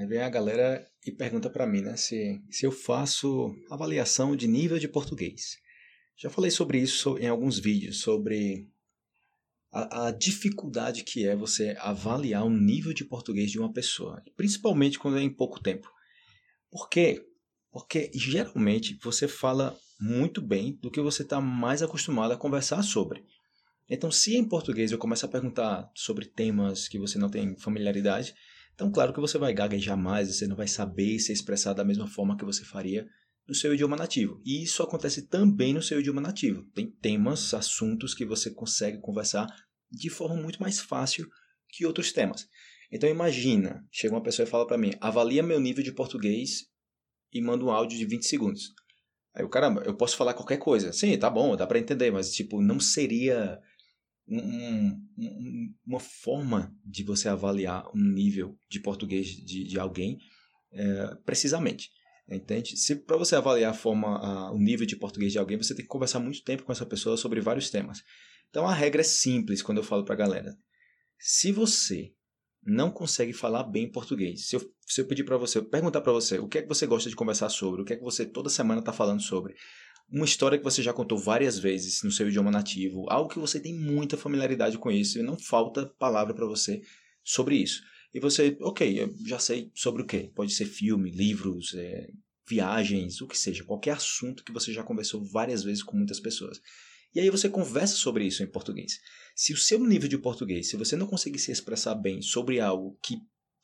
Aí vem a galera e pergunta para mim, né, se, se eu faço avaliação de nível de português. Já falei sobre isso em alguns vídeos, sobre a, a, dificuldade que é você avaliar o nível de português de uma pessoa, principalmente quando é em pouco tempo. Por quê? Porque geralmente você fala muito bem do que você está mais acostumado a conversar sobre. Então, se em português eu começar a perguntar sobre temas que você não tem familiaridade, então claro que você vai gaguejar mais, você não vai saber se expressar da mesma forma que você faria no seu idioma nativo. E isso acontece também no seu idioma nativo. Tem temas, assuntos que você consegue conversar de forma muito mais fácil que outros temas. Então imagina, chega uma pessoa e fala para mim, avalia meu nível de português e manda um áudio de 20 segundos. Aí o caramba, eu posso falar qualquer coisa. Sim, tá bom, dá para entender, mas tipo, não seria um, um, uma forma de você avaliar um nível de português de, de alguém é, precisamente. Entende? Se para você avaliar a forma, a, o nível de português de alguém, você tem que conversar muito tempo com essa pessoa sobre vários temas. Então a regra é simples quando eu falo para a galera. Se você não consegue falar bem português. Se eu, se eu pedir para você, perguntar para você o que é que você gosta de conversar sobre, o que é que você toda semana está falando sobre, uma história que você já contou várias vezes no seu idioma nativo, algo que você tem muita familiaridade com isso e não falta palavra para você sobre isso. E você, ok, eu já sei sobre o que. Pode ser filme, livros, é, viagens, o que seja, qualquer assunto que você já conversou várias vezes com muitas pessoas. E aí você conversa sobre isso em português. Se o seu nível de português, se você não conseguir se expressar bem sobre algo que,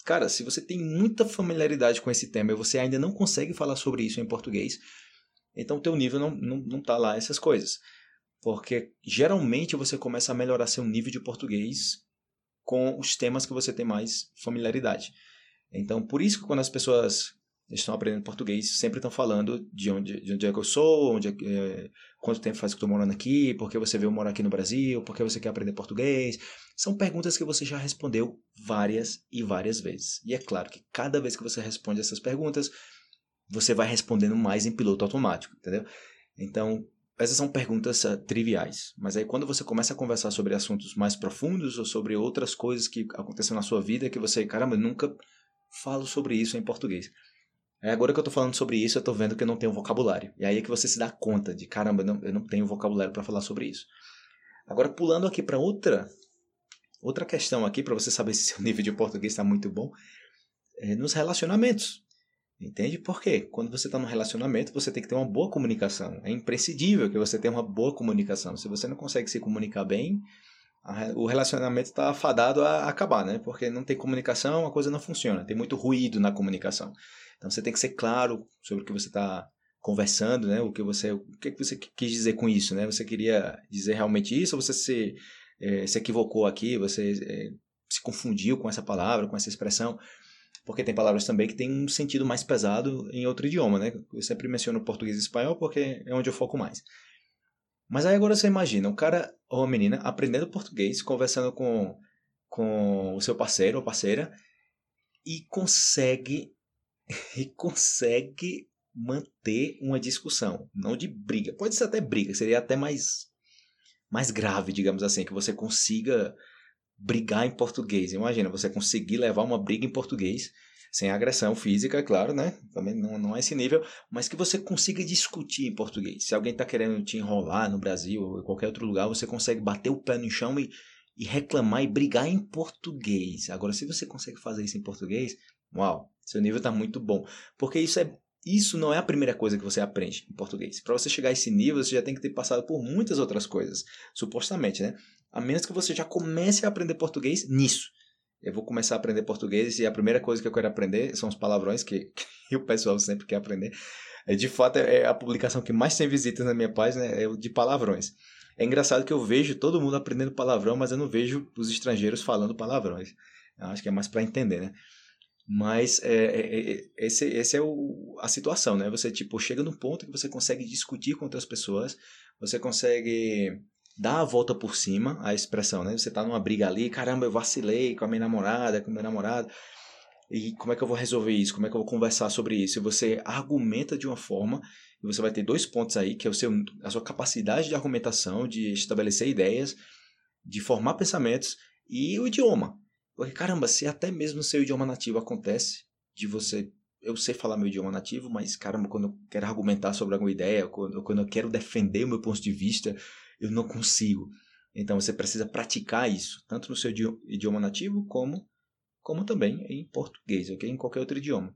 cara, se você tem muita familiaridade com esse tema e você ainda não consegue falar sobre isso em português, então o teu nível não, não, não tá lá essas coisas. Porque geralmente você começa a melhorar seu nível de português com os temas que você tem mais familiaridade. Então, por isso que quando as pessoas estão aprendendo português, sempre estão falando de onde, de onde é que eu sou, onde é, é, quanto tempo faz que estou morando aqui, por que você veio morar aqui no Brasil, por que você quer aprender português. São perguntas que você já respondeu várias e várias vezes. E é claro que cada vez que você responde essas perguntas, você vai respondendo mais em piloto automático, entendeu? Então, essas são perguntas uh, triviais, mas aí quando você começa a conversar sobre assuntos mais profundos ou sobre outras coisas que aconteceram na sua vida que você, caramba, eu nunca falo sobre isso em português. É agora que eu estou falando sobre isso, eu estou vendo que eu não tenho vocabulário. E aí é que você se dá conta de, caramba, eu não, eu não tenho vocabulário para falar sobre isso. Agora, pulando aqui para outra outra questão aqui, para você saber se seu nível de português está muito bom, é nos relacionamentos. Entende? Por quê? Quando você está num relacionamento, você tem que ter uma boa comunicação. É imprescindível que você tenha uma boa comunicação. Se você não consegue se comunicar bem, o relacionamento está fadado a acabar, né? Porque não tem comunicação, a coisa não funciona. Tem muito ruído na comunicação. Então você tem que ser claro sobre o que você está conversando, né? O que você, o que você quis dizer com isso, né? Você queria dizer realmente isso ou você se, é, se equivocou aqui? Você é, se confundiu com essa palavra, com essa expressão? Porque tem palavras também que têm um sentido mais pesado em outro idioma, né? Eu sempre menciono português e espanhol porque é onde eu foco mais. Mas aí agora você imagina, um cara ou uma menina aprendendo português, conversando com, com o seu parceiro ou parceira e consegue e consegue manter uma discussão, não de briga. Pode ser até briga, seria até mais mais grave, digamos assim, que você consiga brigar em português. Imagina, você conseguir levar uma briga em português, sem agressão física, claro, né? Também não, não é esse nível, mas que você consiga discutir em português. Se alguém está querendo te enrolar no Brasil ou em qualquer outro lugar, você consegue bater o pé no chão e, e reclamar e brigar em português. Agora, se você consegue fazer isso em português, uau, seu nível está muito bom. Porque isso é isso não é a primeira coisa que você aprende em português. Para você chegar a esse nível, você já tem que ter passado por muitas outras coisas, supostamente, né? A menos que você já comece a aprender português nisso. Eu vou começar a aprender português e a primeira coisa que eu quero aprender são os palavrões que, que o pessoal sempre quer aprender. É, de fato, é a publicação que mais tem visitas na minha página, é o de palavrões. É engraçado que eu vejo todo mundo aprendendo palavrão, mas eu não vejo os estrangeiros falando palavrões. Eu acho que é mais para entender, né? Mas é, é, é, esse, esse é o, a situação, né? Você tipo chega num ponto que você consegue discutir com outras pessoas, você consegue dá a volta por cima, a expressão, né? Você tá numa briga ali, caramba, eu vacilei com a minha namorada, com o meu namorado. E como é que eu vou resolver isso? Como é que eu vou conversar sobre isso? E você argumenta de uma forma, e você vai ter dois pontos aí, que é o seu, a sua capacidade de argumentação, de estabelecer ideias, de formar pensamentos e o idioma. Porque, caramba, se até mesmo seu idioma nativo acontece de você eu sei falar meu idioma nativo, mas caramba, quando eu quero argumentar sobre alguma ideia, quando, quando eu quero defender o meu ponto de vista, eu não consigo. Então você precisa praticar isso, tanto no seu idioma nativo como como também em português, ok? Em qualquer outro idioma.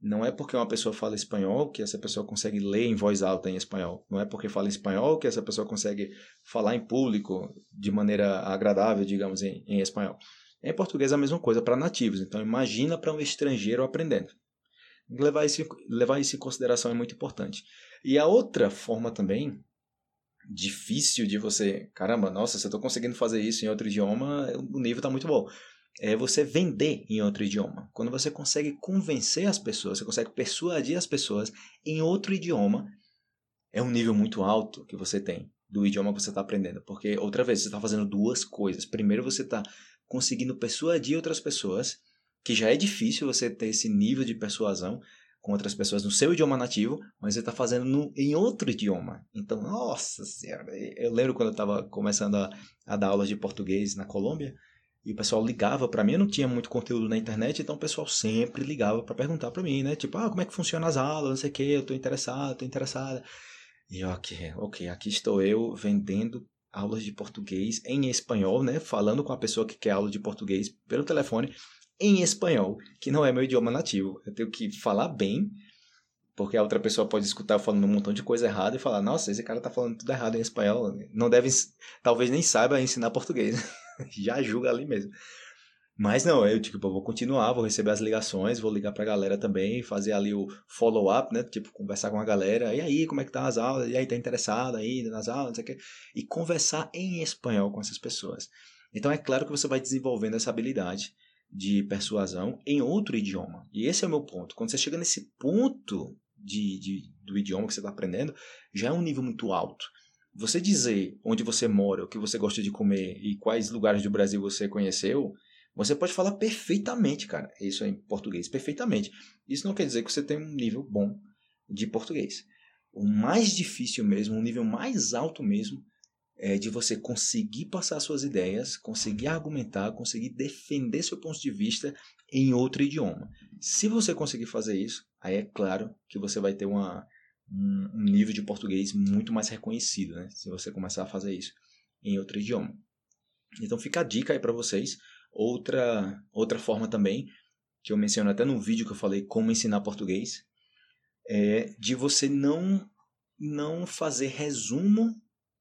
Não é porque uma pessoa fala espanhol que essa pessoa consegue ler em voz alta em espanhol. Não é porque fala espanhol que essa pessoa consegue falar em público de maneira agradável, digamos, em, em espanhol. Em português é a mesma coisa para nativos. Então imagina para um estrangeiro aprendendo. Levar isso, levar isso em consideração é muito importante. E a outra forma também difícil de você, caramba, nossa, se eu estou conseguindo fazer isso em outro idioma, o nível está muito bom. É você vender em outro idioma. Quando você consegue convencer as pessoas, você consegue persuadir as pessoas em outro idioma, é um nível muito alto que você tem do idioma que você está aprendendo. Porque, outra vez, você está fazendo duas coisas. Primeiro, você está conseguindo persuadir outras pessoas que já é difícil você ter esse nível de persuasão com outras pessoas no seu idioma nativo, mas você está fazendo no, em outro idioma. Então, nossa senhora, eu lembro quando eu estava começando a, a, dar aulas de português na Colômbia, e o pessoal ligava para mim, eu não tinha muito conteúdo na internet, então o pessoal sempre ligava para perguntar para mim, né? Tipo, ah, como é que funciona as aulas, não sei o que, eu estou interessado, estou interessada. E ok, ok, aqui estou eu vendendo aulas de português em espanhol, né? Falando com a pessoa que quer aula de português pelo telefone em espanhol, que não é meu idioma nativo. Eu tenho que falar bem, porque a outra pessoa pode escutar eu falando um montão de coisa errada e falar: "Nossa, esse cara tá falando tudo errado em espanhol". Não deve, talvez nem saiba ensinar português. Já julga ali mesmo. Mas não, eu tipo, vou continuar, vou receber as ligações, vou ligar pra galera também, fazer ali o follow-up, né? Tipo, conversar com a galera. E aí, como é que tá as aulas? E aí, tá interessado ainda nas aulas? Não sei o quê. E conversar em espanhol com essas pessoas. Então é claro que você vai desenvolvendo essa habilidade de persuasão em outro idioma. E esse é o meu ponto. Quando você chega nesse ponto de, de do idioma que você está aprendendo, já é um nível muito alto. Você dizer onde você mora, o que você gosta de comer e quais lugares do Brasil você conheceu, você pode falar perfeitamente, cara. Isso é em português, perfeitamente. Isso não quer dizer que você tem um nível bom de português. O mais difícil mesmo, o nível mais alto mesmo, é, de você conseguir passar suas ideias, conseguir argumentar, conseguir defender seu ponto de vista em outro idioma. Se você conseguir fazer isso, aí é claro que você vai ter uma, um, nível de português muito mais reconhecido, né? Se você começar a fazer isso em outro idioma. Então fica a dica aí para vocês. Outra, outra forma também, que eu menciono até no vídeo que eu falei como ensinar português, é de você não, não fazer resumo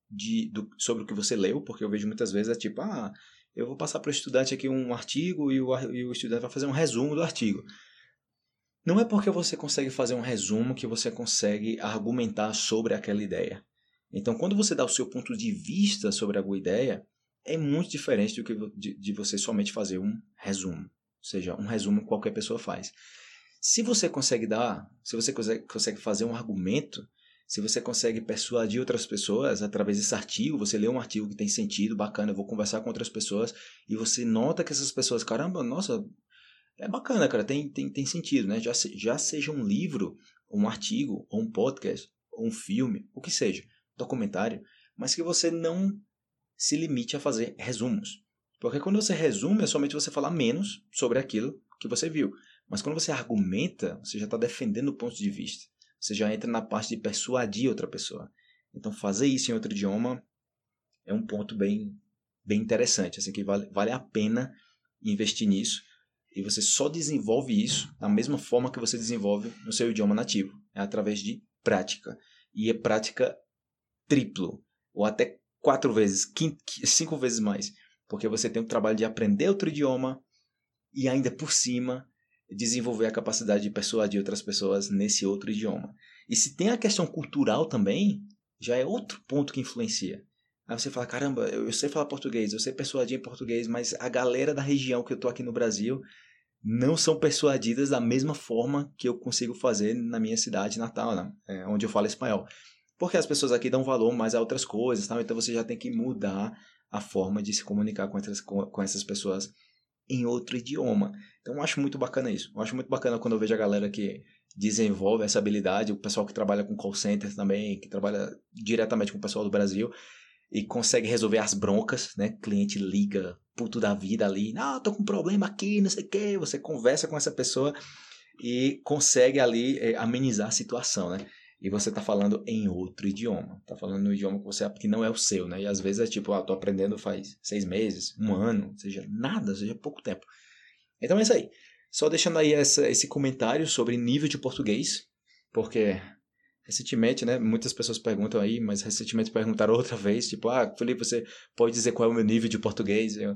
de, do, sobre o que você leu, porque eu vejo muitas vezes é tipo, ah, eu vou passar para o estudante aqui um artigo e o, e o estudante vai fazer um resumo do artigo. Não é porque você consegue fazer um resumo que você consegue argumentar sobre aquela ideia. Então, quando você dá o seu ponto de vista sobre alguma ideia, é muito diferente do que de, de você somente fazer um resumo. Ou seja, um resumo qualquer pessoa faz. Se você consegue dar, se você consegue, consegue fazer um argumento, se você consegue persuadir outras pessoas através desse artigo, você lê um artigo que tem sentido, bacana, eu vou conversar com outras pessoas e você nota que essas pessoas, caramba, nossa, é bacana, cara, tem, tem, tem sentido, né? Já, já seja um livro, um artigo, ou um podcast, ou um filme, o que seja, documentário, mas que você não se limite a fazer resumos. Porque quando você resume, é somente você falar menos sobre aquilo que você viu. Mas quando você argumenta, você já está defendendo o ponto de vista. Você já entra na parte de persuadir outra pessoa. Então, fazer isso em outro idioma é um ponto bem, bem interessante, assim, que vale, vale a pena investir nisso. E você só desenvolve isso da mesma forma que você desenvolve no seu idioma nativo. É através de prática. E é prática triplo, ou até quatro vezes, cinco vezes mais. Porque você tem o trabalho de aprender outro idioma e ainda por cima desenvolver a capacidade de persuadir outras pessoas nesse outro idioma. E se tem a questão cultural também, já é outro ponto que influencia. Aí você fala, caramba, eu, sei falar português, eu sei persuadir em português, mas a galera da região que eu tô aqui no Brasil não são persuadidas da mesma forma que eu consigo fazer na minha cidade natal, né? é, onde eu falo espanhol. Porque as pessoas aqui dão valor mais a outras coisas, então você já tem que mudar a forma de se comunicar com essas, com essas pessoas em outro idioma. Então eu acho muito bacana isso. Eu acho muito bacana quando eu vejo a galera que desenvolve essa habilidade, o pessoal que trabalha com call center também, que trabalha diretamente com o pessoal do Brasil e consegue resolver as broncas, né? Cliente liga, puto da vida ali, ah, tô com um problema aqui, não sei o quê. Você conversa com essa pessoa e consegue ali é, amenizar a situação, né? E você está falando em outro idioma, está falando no idioma que você que não é o seu, né? E às vezes é tipo, ah, tô aprendendo faz seis meses, um ano, seja nada, seja pouco tempo. Então é isso aí. Só deixando aí essa, esse comentário sobre nível de português, porque recentemente, né, muitas pessoas perguntam aí, mas recentemente perguntaram outra vez, tipo, ah, Felipe, você pode dizer qual é o meu nível de português? Eu,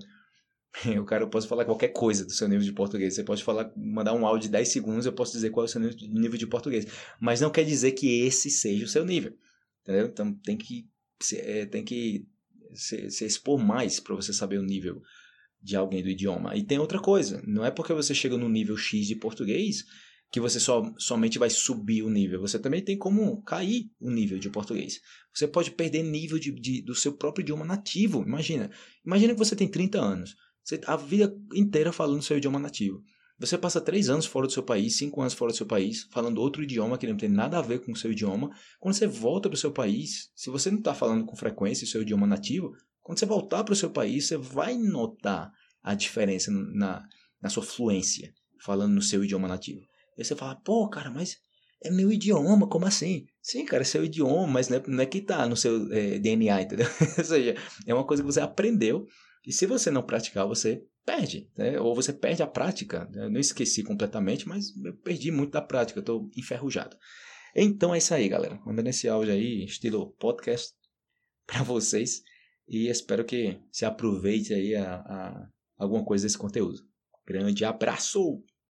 eu cara, eu posso falar qualquer coisa do seu nível de português. Você pode falar, mandar um áudio de 10 segundos, eu posso dizer qual é o seu nível de português. Mas não quer dizer que esse seja o seu nível. Entendeu? Então tem que, é, tem que se, se expor mais para você saber o nível de alguém do idioma. E tem outra coisa, não é porque você chega no nível X de português que você só, somente vai subir o nível. Você também tem como cair o nível de português. Você pode perder nível de, de, do seu próprio idioma nativo. Imagina. Imagina que você tem 30 anos. Você a vida inteira falando seu idioma nativo. Você passa três anos fora do seu país, cinco anos fora do seu país, falando outro idioma que não tem nada a ver com o seu idioma. Quando você volta para o seu país, se você não está falando com frequência o seu idioma nativo, quando você voltar para o seu país, você vai notar a diferença na, na sua fluência, falando no seu idioma nativo. E você fala, pô, cara, mas é meu idioma, como assim? Sim, cara, é seu idioma, mas não é, não é que tá no seu é, DNA, entendeu? Ou seja, é uma coisa que você aprendeu e se você não praticar, você perde, né? ou você perde a prática. Eu não esqueci completamente, mas eu perdi muito da prática, eu estou enferrujado. Então é isso aí, galera. Mandando esse áudio aí, estilo podcast, para vocês. E espero que se aproveite aí a, a alguma coisa desse conteúdo. Grande abraço!